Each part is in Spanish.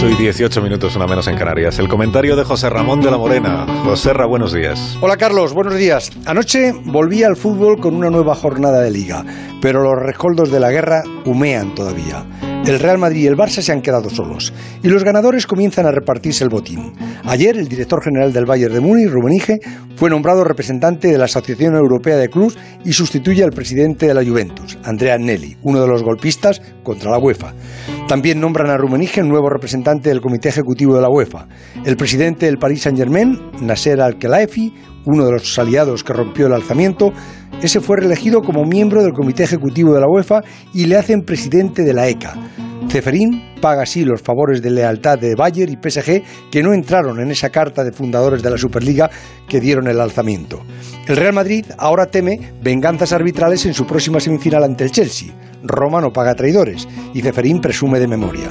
8 y 18 minutos, una menos en Canarias. El comentario de José Ramón de la Morena. José Ra, buenos días. Hola Carlos, buenos días. Anoche volví al fútbol con una nueva jornada de liga, pero los rescoldos de la guerra humean todavía. El Real Madrid y el Barça se han quedado solos y los ganadores comienzan a repartirse el botín. Ayer el director general del Bayern de Múnich, Rummenigge, fue nombrado representante de la Asociación Europea de Clubs y sustituye al presidente de la Juventus, Andrea Agnelli, uno de los golpistas contra la UEFA. También nombran a Rummenigge nuevo representante del Comité Ejecutivo de la UEFA. El presidente del Paris Saint-Germain, Nasser Al-Khelaifi, uno de los aliados que rompió el alzamiento, ese fue reelegido como miembro del Comité Ejecutivo de la UEFA y le hacen presidente de la ECA. Ceferín paga así los favores de lealtad de Bayer y PSG que no entraron en esa carta de fundadores de la Superliga que dieron el alzamiento. El Real Madrid ahora teme venganzas arbitrales en su próxima semifinal ante el Chelsea. Roma no paga traidores y Ceferín presume de memoria.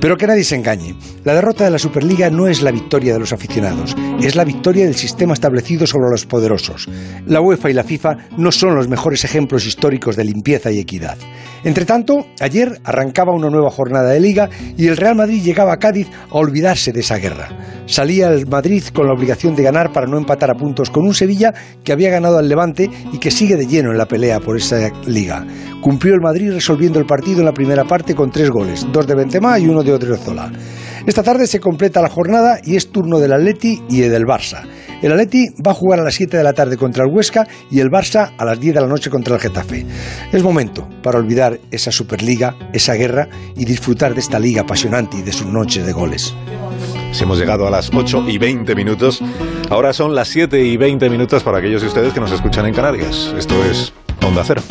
Pero que nadie se engañe, la derrota de la Superliga no es la victoria de los aficionados, es la victoria del sistema establecido sobre los poderosos. La UEFA y la FIFA no son los mejores ejemplos históricos de limpieza y equidad. Entre tanto, ayer arrancaba una nueva jornada de liga y el Real Madrid llegaba a Cádiz a olvidarse de esa guerra. Salía el Madrid con la obligación de ganar para no empatar a puntos con un Sevilla que había ganado al Levante y que sigue de lleno en la pelea por esa liga. Cumplió el Madrid resolviendo el partido en la primera parte con tres goles, dos de Benzema y uno de Odriozola. Esta tarde se completa la jornada y es turno del Atleti y del Barça. El Atleti va a jugar a las 7 de la tarde contra el Huesca y el Barça a las 10 de la noche contra el Getafe. Es momento para olvidar esa Superliga, esa guerra y disfrutar de esta liga apasionante y de sus noches de goles. Si hemos llegado a las 8 y 20 minutos, ahora son las 7 y 20 minutos para aquellos de ustedes que nos escuchan en Canarias. Esto es Onda Cero.